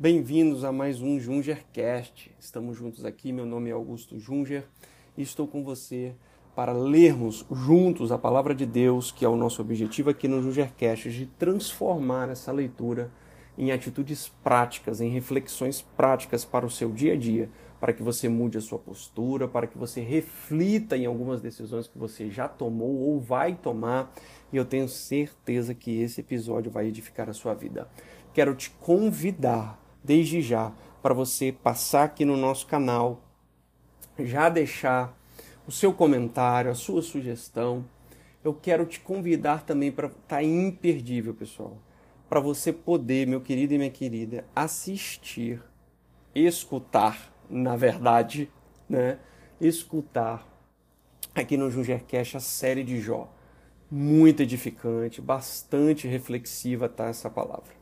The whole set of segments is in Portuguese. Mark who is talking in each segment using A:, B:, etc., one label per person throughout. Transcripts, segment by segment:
A: Bem-vindos a mais um Jungercast. Estamos juntos aqui. Meu nome é Augusto Junger e estou com você para lermos juntos a palavra de Deus, que é o nosso objetivo aqui no Jungercast, de transformar essa leitura em atitudes práticas, em reflexões práticas para o seu dia a dia, para que você mude a sua postura, para que você reflita em algumas decisões que você já tomou ou vai tomar, e eu tenho certeza que esse episódio vai edificar a sua vida. Quero te convidar desde já para você passar aqui no nosso canal, já deixar o seu comentário, a sua sugestão. Eu quero te convidar também para estar tá imperdível, pessoal, para você poder, meu querido e minha querida, assistir, escutar na verdade, né, escutar aqui no Jungercast a série de Jó. Muito edificante, bastante reflexiva tá essa palavra.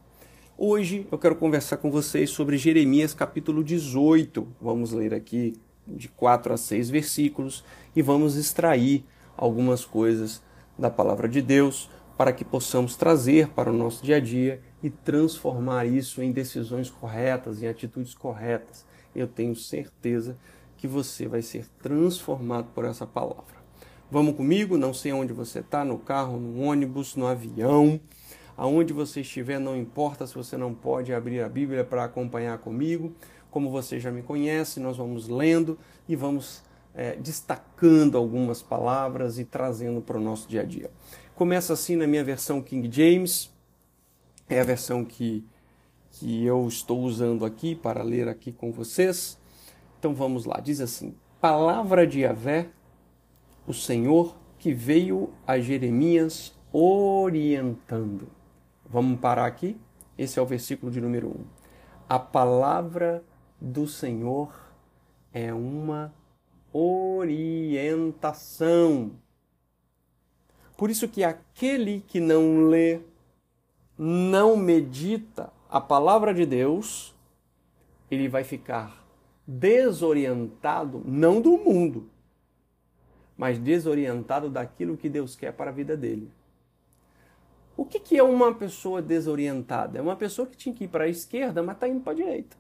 A: Hoje eu quero conversar com vocês sobre Jeremias capítulo 18. Vamos ler aqui de 4 a 6 versículos e vamos extrair algumas coisas da palavra de Deus para que possamos trazer para o nosso dia a dia e transformar isso em decisões corretas, em atitudes corretas eu tenho certeza que você vai ser transformado por essa palavra. Vamos comigo? Não sei onde você está, no carro, no ônibus, no avião, aonde você estiver, não importa se você não pode abrir a Bíblia para acompanhar comigo. Como você já me conhece, nós vamos lendo e vamos é, destacando algumas palavras e trazendo para o nosso dia a dia. Começa assim na minha versão King James, é a versão que que eu estou usando aqui para ler aqui com vocês. Então vamos lá, diz assim: Palavra de Yahvé, o Senhor que veio a Jeremias orientando. Vamos parar aqui? Esse é o versículo de número 1. A palavra do Senhor é uma orientação. Por isso que aquele que não lê, não medita a palavra de Deus, ele vai ficar desorientado, não do mundo, mas desorientado daquilo que Deus quer para a vida dele. O que, que é uma pessoa desorientada? É uma pessoa que tinha que ir para a esquerda, mas está indo para a direita.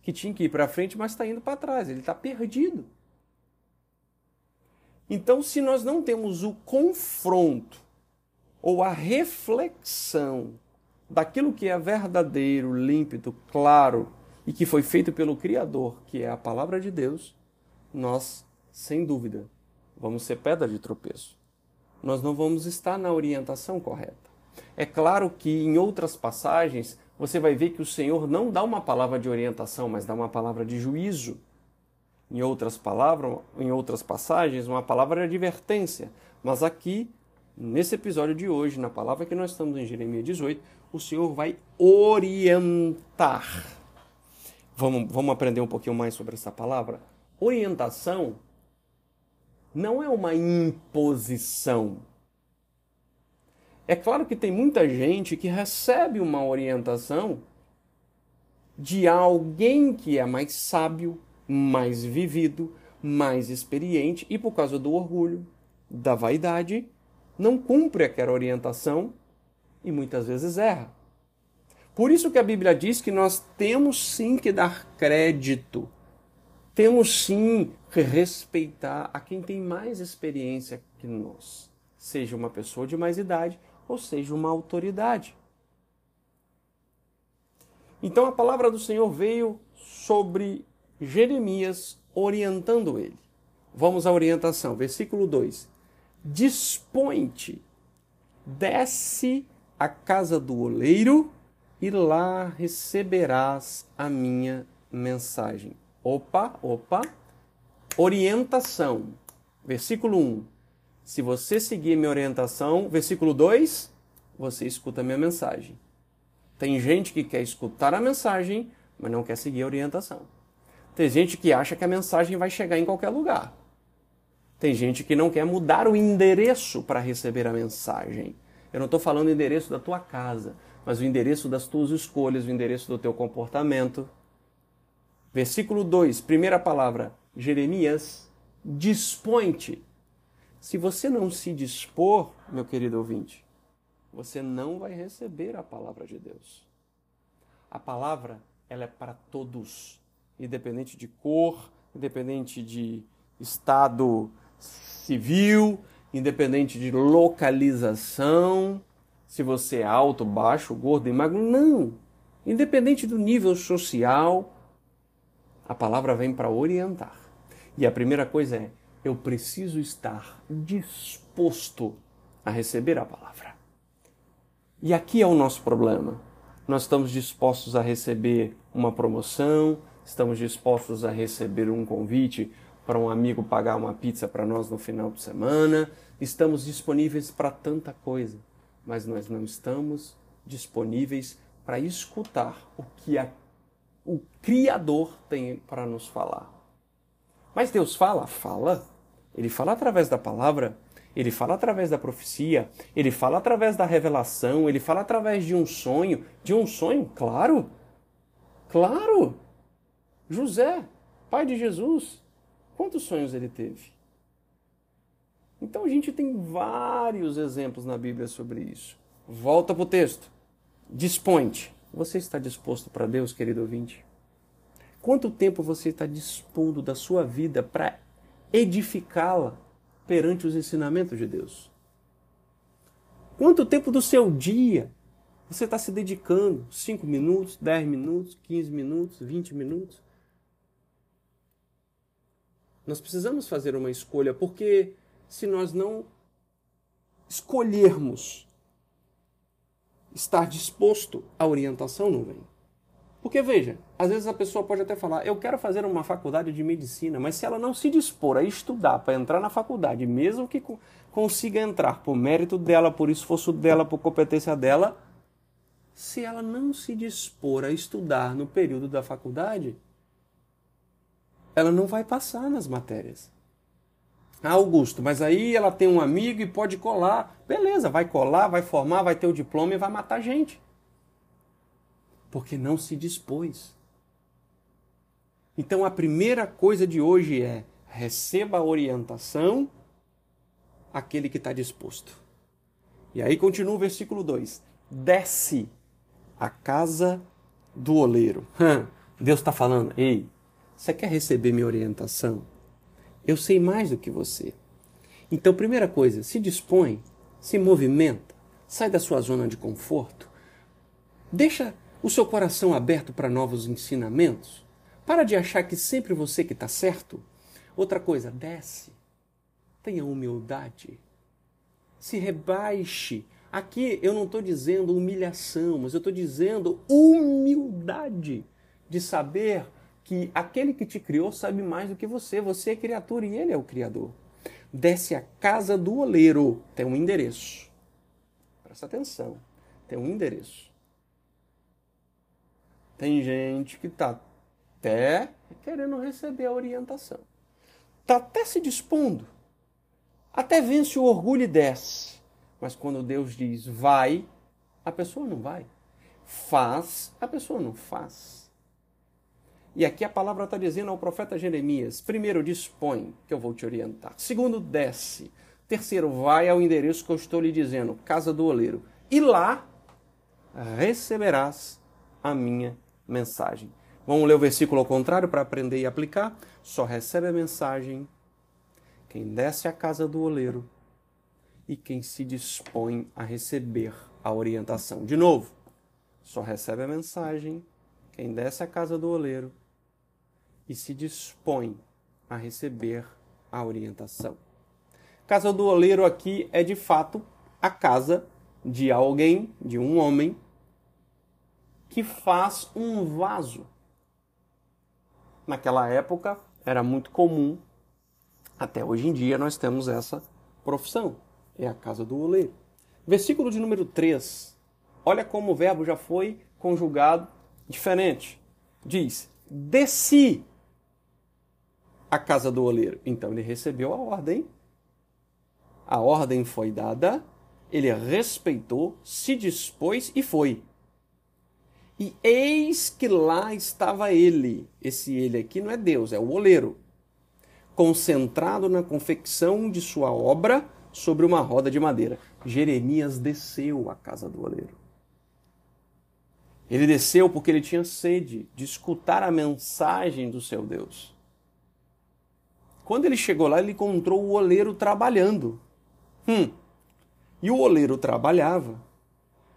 A: Que tinha que ir para frente, mas está indo para trás. Ele está perdido. Então, se nós não temos o confronto ou a reflexão daquilo que é verdadeiro, límpido, claro e que foi feito pelo Criador, que é a palavra de Deus, nós, sem dúvida, vamos ser pedra de tropeço. Nós não vamos estar na orientação correta. É claro que em outras passagens você vai ver que o Senhor não dá uma palavra de orientação, mas dá uma palavra de juízo. Em outras palavras, em outras passagens, uma palavra de advertência. Mas aqui, nesse episódio de hoje, na palavra que nós estamos em Jeremias 18, o Senhor vai orientar. Vamos, vamos aprender um pouquinho mais sobre essa palavra? Orientação não é uma imposição. É claro que tem muita gente que recebe uma orientação de alguém que é mais sábio, mais vivido, mais experiente e por causa do orgulho, da vaidade, não cumpre aquela orientação e muitas vezes erra. Por isso que a Bíblia diz que nós temos sim que dar crédito, temos sim que respeitar a quem tem mais experiência que nós, seja uma pessoa de mais idade ou seja uma autoridade. Então a palavra do Senhor veio sobre Jeremias orientando ele. Vamos à orientação, versículo 2. Dispõe-te, desce à casa do oleiro e lá receberás a minha mensagem. Opa, opa. Orientação. Versículo 1. Se você seguir minha orientação, versículo 2, você escuta minha mensagem. Tem gente que quer escutar a mensagem, mas não quer seguir a orientação. Tem gente que acha que a mensagem vai chegar em qualquer lugar. Tem gente que não quer mudar o endereço para receber a mensagem. Eu não estou falando o endereço da tua casa, mas o endereço das tuas escolhas, o endereço do teu comportamento. Versículo 2, primeira palavra, Jeremias, dispõe-te. Se você não se dispor, meu querido ouvinte, você não vai receber a palavra de Deus. A palavra ela é para todos, independente de cor, independente de estado civil, independente de localização, se você é alto, baixo, gordo e magro, não. Independente do nível social, a palavra vem para orientar. E a primeira coisa é: eu preciso estar disposto a receber a palavra. E aqui é o nosso problema. Nós estamos dispostos a receber uma promoção, estamos dispostos a receber um convite para um amigo pagar uma pizza para nós no final de semana, estamos disponíveis para tanta coisa, mas nós não estamos disponíveis para escutar o que a, o Criador tem para nos falar. Mas Deus fala? Fala. Ele fala através da palavra, ele fala através da profecia, ele fala através da revelação, ele fala através de um sonho. De um sonho? Claro! Claro! José, pai de Jesus, quantos sonhos ele teve? Então a gente tem vários exemplos na Bíblia sobre isso. Volta para o texto. Dispõe-te. Você está disposto para Deus, querido ouvinte? Quanto tempo você está dispondo da sua vida para edificá-la perante os ensinamentos de Deus? Quanto tempo do seu dia você está se dedicando? 5 minutos, 10 minutos, 15 minutos, 20 minutos? Nós precisamos fazer uma escolha, porque se nós não escolhermos estar disposto à orientação, não vem. Porque veja, às vezes a pessoa pode até falar, eu quero fazer uma faculdade de medicina, mas se ela não se dispor a estudar para entrar na faculdade, mesmo que consiga entrar por mérito dela, por esforço dela, por competência dela, se ela não se dispor a estudar no período da faculdade, ela não vai passar nas matérias. Ah, Augusto, mas aí ela tem um amigo e pode colar. Beleza, vai colar, vai formar, vai ter o diploma e vai matar gente porque não se dispôs. Então a primeira coisa de hoje é receba a orientação aquele que está disposto. E aí continua o versículo 2: desce a casa do oleiro. Deus está falando, ei, você quer receber minha orientação? Eu sei mais do que você. Então, primeira coisa, se dispõe, se movimenta, sai da sua zona de conforto, deixa o seu coração aberto para novos ensinamentos? Para de achar que sempre você que está certo. Outra coisa, desce. Tenha humildade. Se rebaixe. Aqui eu não estou dizendo humilhação, mas eu estou dizendo humildade de saber que aquele que te criou sabe mais do que você. Você é criatura e ele é o Criador. Desce a casa do oleiro. Tem um endereço. Presta atenção. Tem um endereço. Tem gente que está até querendo receber a orientação. Está até se dispondo. Até vence o orgulho e desce. Mas quando Deus diz vai, a pessoa não vai. Faz, a pessoa não faz. E aqui a palavra está dizendo ao profeta Jeremias: primeiro, dispõe, que eu vou te orientar. Segundo, desce. Terceiro, vai ao endereço que eu estou lhe dizendo, casa do oleiro. E lá receberás a minha mensagem. Vamos ler o versículo ao contrário para aprender e aplicar? Só recebe a mensagem quem desce à casa do oleiro e quem se dispõe a receber a orientação. De novo, só recebe a mensagem quem desce à casa do oleiro e se dispõe a receber a orientação. Casa do oleiro aqui é de fato a casa de alguém, de um homem que faz um vaso. Naquela época era muito comum, até hoje em dia nós temos essa profissão, é a casa do oleiro. Versículo de número 3. Olha como o verbo já foi conjugado diferente. Diz: desci a casa do oleiro. Então ele recebeu a ordem. A ordem foi dada, ele respeitou, se dispôs e foi. E eis que lá estava ele. Esse ele aqui não é Deus, é o oleiro. Concentrado na confecção de sua obra sobre uma roda de madeira. Jeremias desceu à casa do oleiro. Ele desceu porque ele tinha sede de escutar a mensagem do seu Deus. Quando ele chegou lá, ele encontrou o oleiro trabalhando. Hum. E o oleiro trabalhava.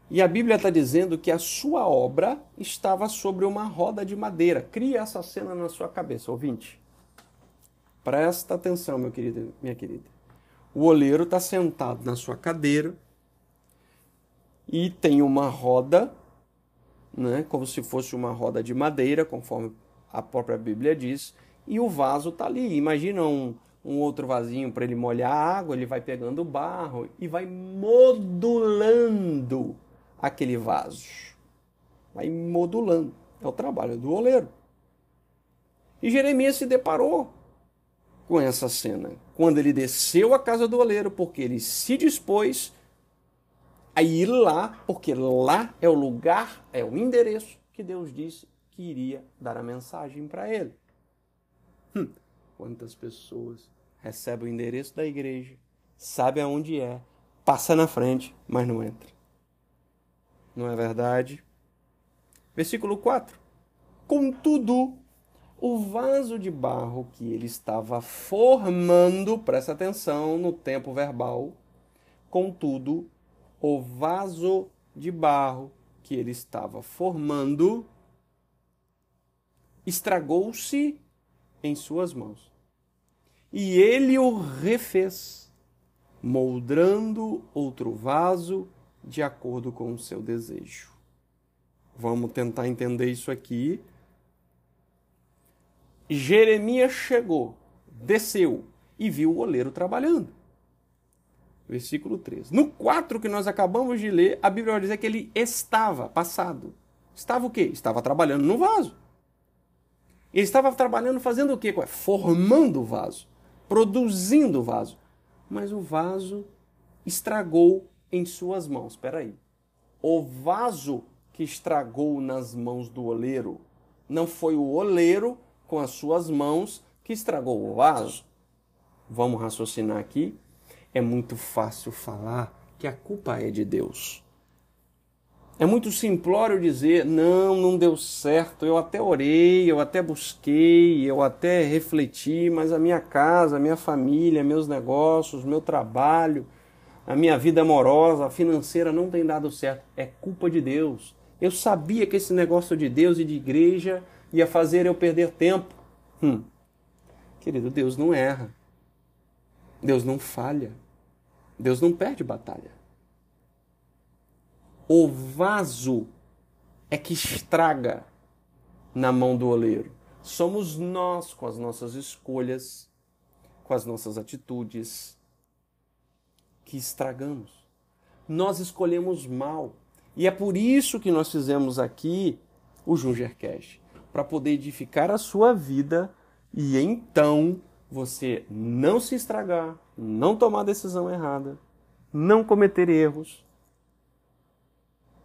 A: E a Bíblia está dizendo que a sua obra estava sobre uma roda de madeira. Cria essa cena na sua cabeça, ouvinte. Presta atenção, meu querido, minha querida. O oleiro está sentado na sua cadeira e tem uma roda, né, como se fosse uma roda de madeira, conforme a própria Bíblia diz, e o vaso está ali. Imagina um, um outro vasinho para ele molhar a água, ele vai pegando o barro e vai modulando aquele vaso. Vai modulando. É o trabalho do oleiro. E Jeremias se deparou com essa cena. Quando ele desceu à casa do oleiro, porque ele se dispôs a ir lá, porque lá é o lugar, é o endereço que Deus disse que iria dar a mensagem para ele. Hum, quantas pessoas recebem o endereço da igreja, sabe aonde é, passa na frente, mas não entra. Não é verdade? Versículo 4. Contudo, o vaso de barro que ele estava formando, presta atenção no tempo verbal, contudo, o vaso de barro que ele estava formando estragou-se em suas mãos. E ele o refez, moldando outro vaso de acordo com o seu desejo. Vamos tentar entender isso aqui Jeremias chegou, desceu e viu o oleiro trabalhando. Versículo 3. No 4 que nós acabamos de ler, a Bíblia vai dizer que ele estava, passado. Estava o quê? Estava trabalhando no vaso. Ele estava trabalhando fazendo o quê? Formando o vaso, produzindo o vaso. Mas o vaso estragou em suas mãos. Espera aí. O vaso que estragou nas mãos do oleiro não foi o oleiro com as suas mãos que estragou o vaso. Vamos raciocinar aqui. É muito fácil falar que a culpa é de Deus. É muito simplório dizer: não, não deu certo. Eu até orei, eu até busquei, eu até refleti, mas a minha casa, a minha família, meus negócios, meu trabalho, a minha vida amorosa, financeira não tem dado certo. É culpa de Deus. Eu sabia que esse negócio de Deus e de igreja ia fazer eu perder tempo. Hum. Querido, Deus não erra. Deus não falha. Deus não perde batalha. O vaso é que estraga na mão do oleiro. Somos nós com as nossas escolhas, com as nossas atitudes, que estragamos. Nós escolhemos mal. E é por isso que nós fizemos aqui o Jungercast para poder edificar a sua vida e então você não se estragar, não tomar decisão errada, não cometer erros,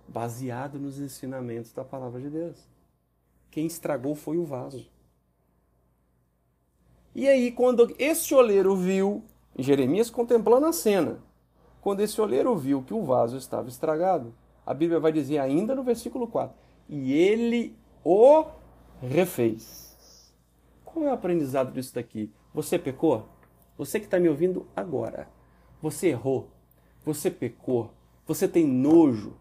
A: baseado nos ensinamentos da palavra de Deus. Quem estragou foi o vaso. E aí, quando esse oleiro viu, Jeremias contemplando a cena, quando esse oleiro viu que o vaso estava estragado, a Bíblia vai dizer ainda no versículo 4: E ele o refez. Qual é o aprendizado disso daqui? Você pecou? Você que está me ouvindo agora. Você errou. Você pecou. Você tem nojo.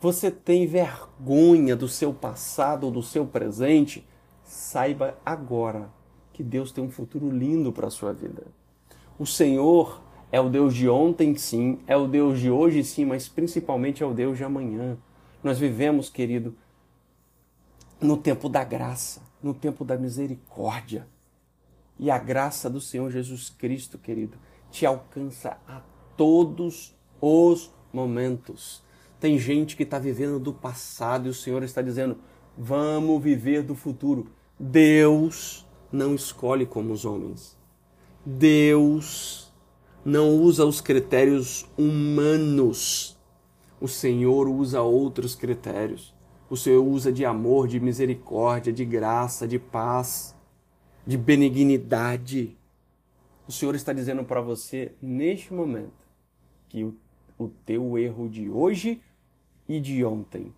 A: Você tem vergonha do seu passado ou do seu presente. Saiba agora que Deus tem um futuro lindo para a sua vida. O Senhor é o Deus de ontem, sim, é o Deus de hoje, sim, mas principalmente é o Deus de amanhã. Nós vivemos, querido, no tempo da graça, no tempo da misericórdia. E a graça do Senhor Jesus Cristo, querido, te alcança a todos os momentos. Tem gente que está vivendo do passado e o Senhor está dizendo: vamos viver do futuro. Deus não escolhe como os homens. Deus não usa os critérios humanos. O Senhor usa outros critérios o Senhor usa de amor, de misericórdia, de graça, de paz, de benignidade. O Senhor está dizendo para você neste momento que o, o teu erro de hoje e de ontem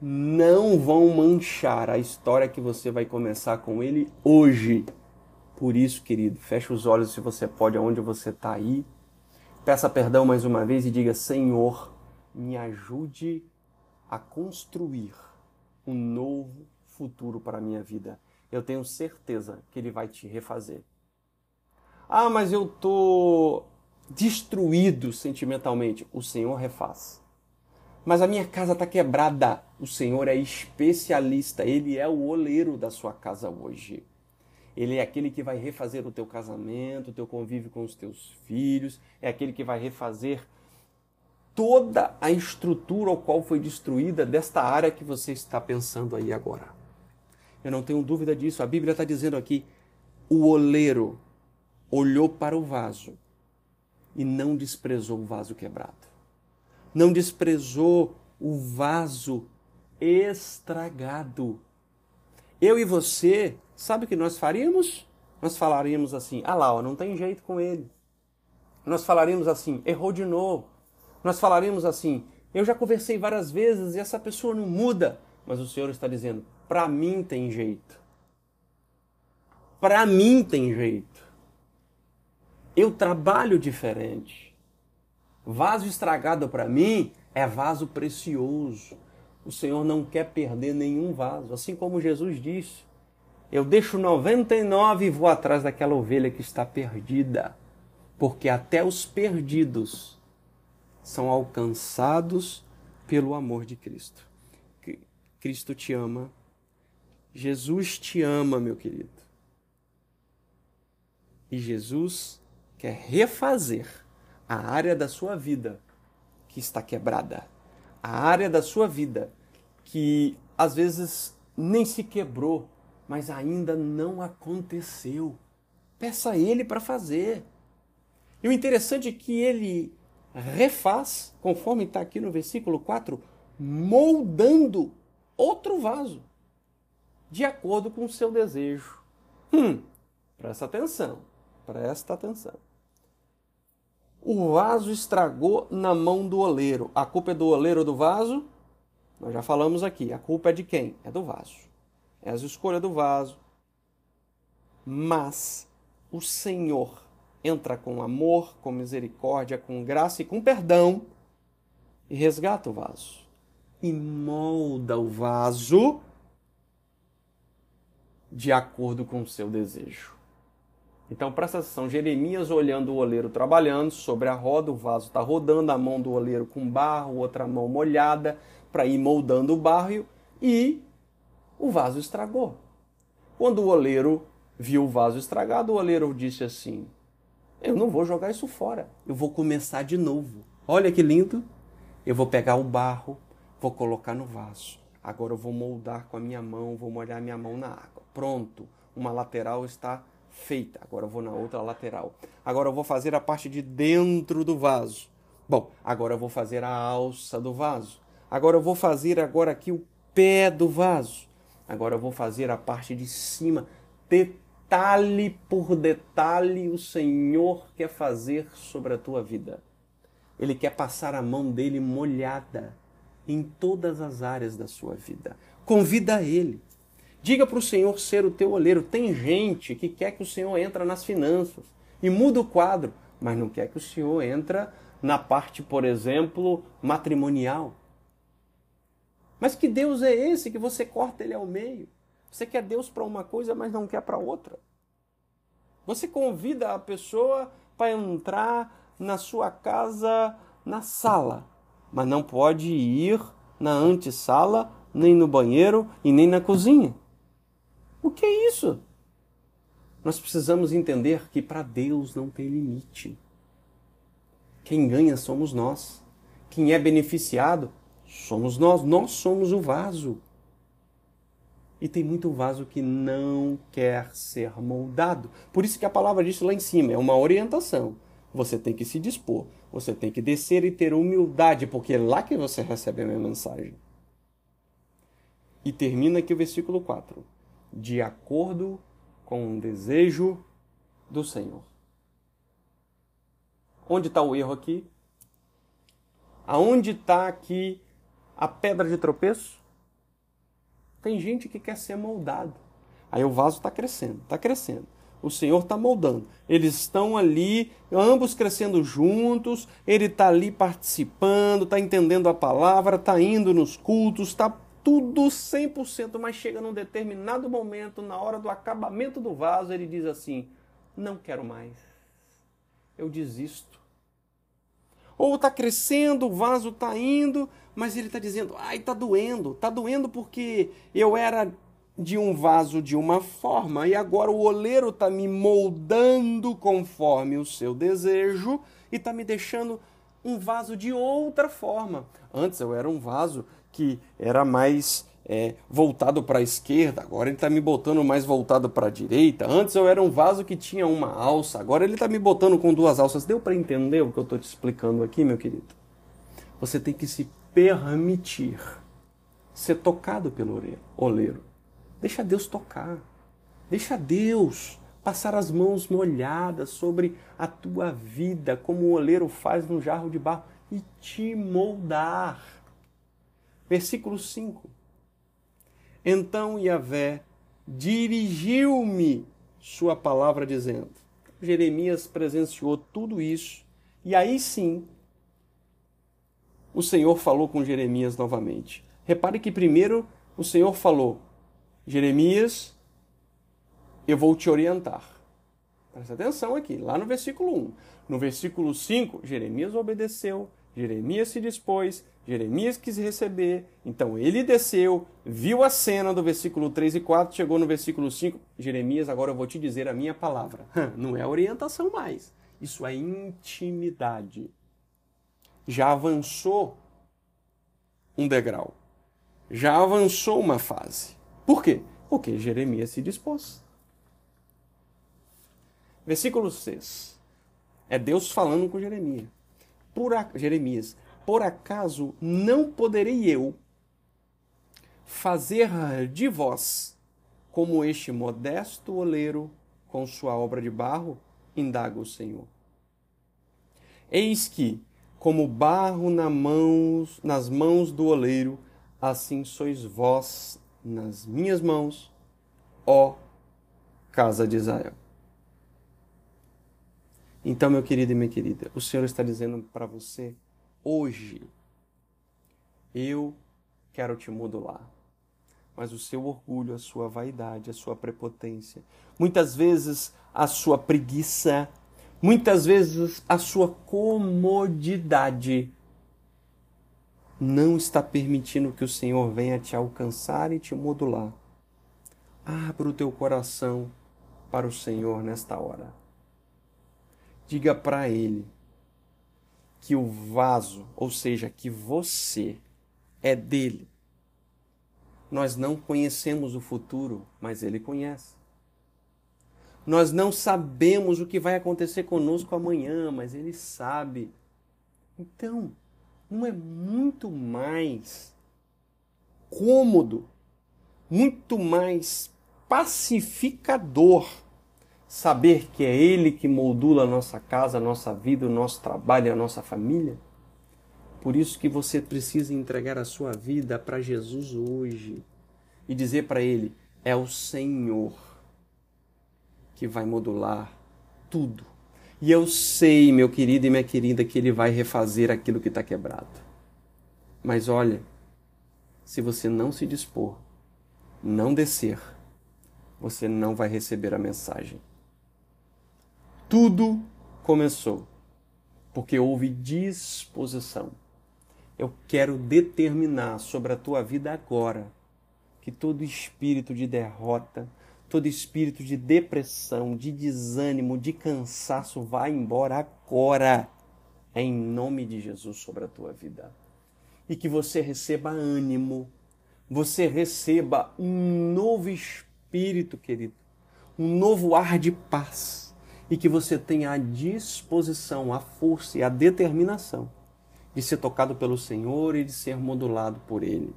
A: não vão manchar a história que você vai começar com ele hoje. Por isso, querido, feche os olhos se você pode, aonde você está aí. Peça perdão mais uma vez e diga: Senhor, me ajude a construir um novo futuro para a minha vida. Eu tenho certeza que Ele vai te refazer. Ah, mas eu tô destruído sentimentalmente. O Senhor refaz. Mas a minha casa está quebrada. O Senhor é especialista. Ele é o oleiro da sua casa hoje. Ele é aquele que vai refazer o teu casamento, o teu convívio com os teus filhos, é aquele que vai refazer toda a estrutura ao qual foi destruída desta área que você está pensando aí agora. Eu não tenho dúvida disso. A Bíblia está dizendo aqui: o oleiro olhou para o vaso e não desprezou o vaso quebrado. Não desprezou o vaso estragado. Eu e você, sabe o que nós faríamos? Nós falaríamos assim: ah lá, ó, não tem jeito com ele. Nós falaríamos assim: errou de novo. Nós falaríamos assim: eu já conversei várias vezes e essa pessoa não muda. Mas o Senhor está dizendo: para mim tem jeito. Para mim tem jeito. Eu trabalho diferente. Vaso estragado para mim é vaso precioso. O Senhor não quer perder nenhum vaso. Assim como Jesus disse: Eu deixo 99 e vou atrás daquela ovelha que está perdida. Porque até os perdidos são alcançados pelo amor de Cristo. Cristo te ama. Jesus te ama, meu querido. E Jesus quer refazer a área da sua vida que está quebrada, a área da sua vida que às vezes nem se quebrou, mas ainda não aconteceu. Peça a Ele para fazer. E o interessante é que Ele refaz, conforme está aqui no versículo 4, moldando outro vaso, de acordo com o seu desejo. Hum, presta atenção, presta atenção. O vaso estragou na mão do oleiro. A culpa é do oleiro do vaso? Nós já falamos aqui. A culpa é de quem? É do vaso. É a escolha do vaso. Mas o Senhor entra com amor, com misericórdia, com graça e com perdão e resgata o vaso. E molda o vaso de acordo com o seu desejo. Então presta atenção, Jeremias olhando o oleiro trabalhando, sobre a roda o vaso está rodando, a mão do oleiro com barro, outra mão molhada, para ir moldando o barro e o vaso estragou. Quando o oleiro viu o vaso estragado, o oleiro disse assim: Eu não vou jogar isso fora, eu vou começar de novo. Olha que lindo! Eu vou pegar o barro, vou colocar no vaso. Agora eu vou moldar com a minha mão, vou molhar minha mão na água. Pronto, uma lateral está feita. Agora eu vou na outra lateral. Agora eu vou fazer a parte de dentro do vaso. Bom, agora eu vou fazer a alça do vaso. Agora eu vou fazer agora aqui o pé do vaso. Agora eu vou fazer a parte de cima. Detalhe por detalhe o Senhor quer fazer sobre a tua vida. Ele quer passar a mão dele molhada em todas as áreas da sua vida. Convida ele. Diga para o Senhor ser o teu olheiro. Tem gente que quer que o Senhor entre nas finanças e muda o quadro, mas não quer que o Senhor entre na parte, por exemplo, matrimonial. Mas que Deus é esse que você corta ele ao meio? Você quer Deus para uma coisa, mas não quer para outra. Você convida a pessoa para entrar na sua casa na sala, mas não pode ir na antessala, nem no banheiro e nem na cozinha. O que é isso? Nós precisamos entender que para Deus não tem limite. Quem ganha somos nós. Quem é beneficiado somos nós. Nós somos o vaso. E tem muito vaso que não quer ser moldado. Por isso que a palavra diz lá em cima, é uma orientação. Você tem que se dispor, você tem que descer e ter humildade, porque é lá que você recebe a minha mensagem. E termina aqui o versículo 4 de acordo com o desejo do Senhor. Onde está o erro aqui? Aonde está aqui a pedra de tropeço? Tem gente que quer ser moldado. Aí o vaso está crescendo, está crescendo. O Senhor está moldando. Eles estão ali, ambos crescendo juntos. Ele está ali participando, está entendendo a palavra, está indo nos cultos, está tudo 100%. Mas chega num determinado momento, na hora do acabamento do vaso, ele diz assim: Não quero mais. Eu desisto. Ou está crescendo, o vaso está indo, mas ele está dizendo: Ai, está doendo. Está doendo porque eu era de um vaso de uma forma e agora o oleiro está me moldando conforme o seu desejo e está me deixando um vaso de outra forma. Antes eu era um vaso que era mais é, voltado para a esquerda, agora ele está me botando mais voltado para a direita. Antes eu era um vaso que tinha uma alça, agora ele está me botando com duas alças. Deu para entender o que eu estou te explicando aqui, meu querido? Você tem que se permitir ser tocado pelo oleiro. Deixa Deus tocar. Deixa Deus passar as mãos molhadas sobre a tua vida, como o oleiro faz no jarro de barro, e te moldar. Versículo 5. Então Yahvé dirigiu-me sua palavra dizendo. Jeremias presenciou tudo isso, e aí sim o Senhor falou com Jeremias novamente. Repare que primeiro o Senhor falou: Jeremias, eu vou te orientar. Presta atenção aqui, lá no versículo 1. No versículo 5, Jeremias obedeceu, Jeremias se dispôs, Jeremias quis receber, então ele desceu, viu a cena do versículo 3 e 4, chegou no versículo 5, Jeremias, agora eu vou te dizer a minha palavra. Não é orientação mais, isso é intimidade. Já avançou um degrau, já avançou uma fase. Por quê? Porque Jeremias se dispôs. Versículo 6. É Deus falando com Jeremias. Por a... Jeremias, por acaso não poderei eu fazer de vós como este modesto oleiro com sua obra de barro? Indaga o Senhor. Eis que, como barro na mãos, nas mãos do oleiro, assim sois vós nas minhas mãos, ó casa de Israel. Então, meu querido e minha querida, o Senhor está dizendo para você hoje: eu quero te modular. Mas o seu orgulho, a sua vaidade, a sua prepotência, muitas vezes a sua preguiça, muitas vezes a sua comodidade não está permitindo que o Senhor venha te alcançar e te modular. Abra o teu coração para o Senhor nesta hora. Diga para Ele que o vaso, ou seja, que você é dele. Nós não conhecemos o futuro, mas Ele conhece. Nós não sabemos o que vai acontecer conosco amanhã, mas Ele sabe. Então, não é muito mais cômodo, muito mais pacificador saber que é Ele que moldula a nossa casa, a nossa vida, o nosso trabalho, a nossa família? Por isso que você precisa entregar a sua vida para Jesus hoje e dizer para Ele: é o Senhor que vai modular tudo e eu sei, meu querido e minha querida, que Ele vai refazer aquilo que está quebrado. Mas olha, se você não se dispor, não descer, você não vai receber a mensagem. Tudo começou porque houve disposição. Eu quero determinar sobre a tua vida agora que todo espírito de derrota, todo espírito de depressão, de desânimo, de cansaço vai embora agora, em nome de Jesus sobre a tua vida. E que você receba ânimo, você receba um novo espírito, querido, um novo ar de paz, e que você tenha a disposição, a força e a determinação de ser tocado pelo Senhor e de ser modulado por Ele.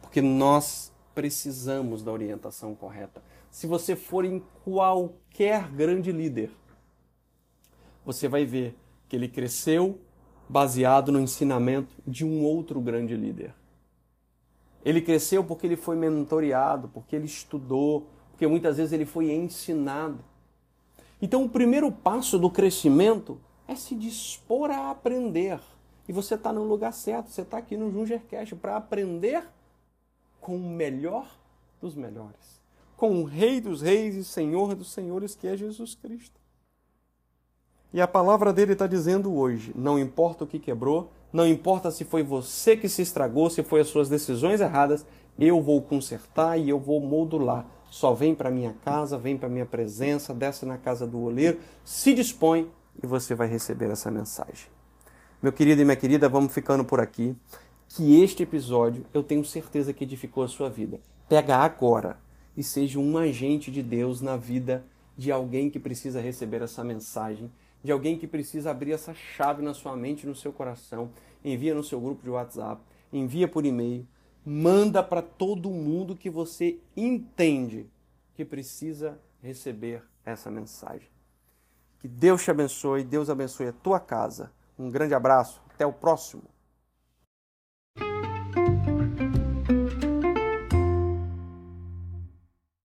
A: Porque nós precisamos da orientação correta se você for em qualquer grande líder, você vai ver que ele cresceu baseado no ensinamento de um outro grande líder. Ele cresceu porque ele foi mentoreado, porque ele estudou, porque muitas vezes ele foi ensinado. Então, o primeiro passo do crescimento é se dispor a aprender. E você está no lugar certo, você está aqui no Jungercast para aprender com o melhor dos melhores, com o Rei dos Reis e Senhor dos Senhores, que é Jesus Cristo. E a palavra dele está dizendo hoje: não importa o que quebrou, não importa se foi você que se estragou, se foi as suas decisões erradas, eu vou consertar e eu vou modular. Só vem para minha casa, vem para minha presença, desce na casa do oleiro, se dispõe e você vai receber essa mensagem. Meu querido e minha querida, vamos ficando por aqui. Que este episódio eu tenho certeza que edificou a sua vida. Pega agora e seja um agente de Deus na vida de alguém que precisa receber essa mensagem de alguém que precisa abrir essa chave na sua mente, no seu coração, envia no seu grupo de WhatsApp, envia por e-mail, manda para todo mundo que você entende que precisa receber essa mensagem. Que Deus te abençoe, Deus abençoe a tua casa. Um grande abraço, até o próximo.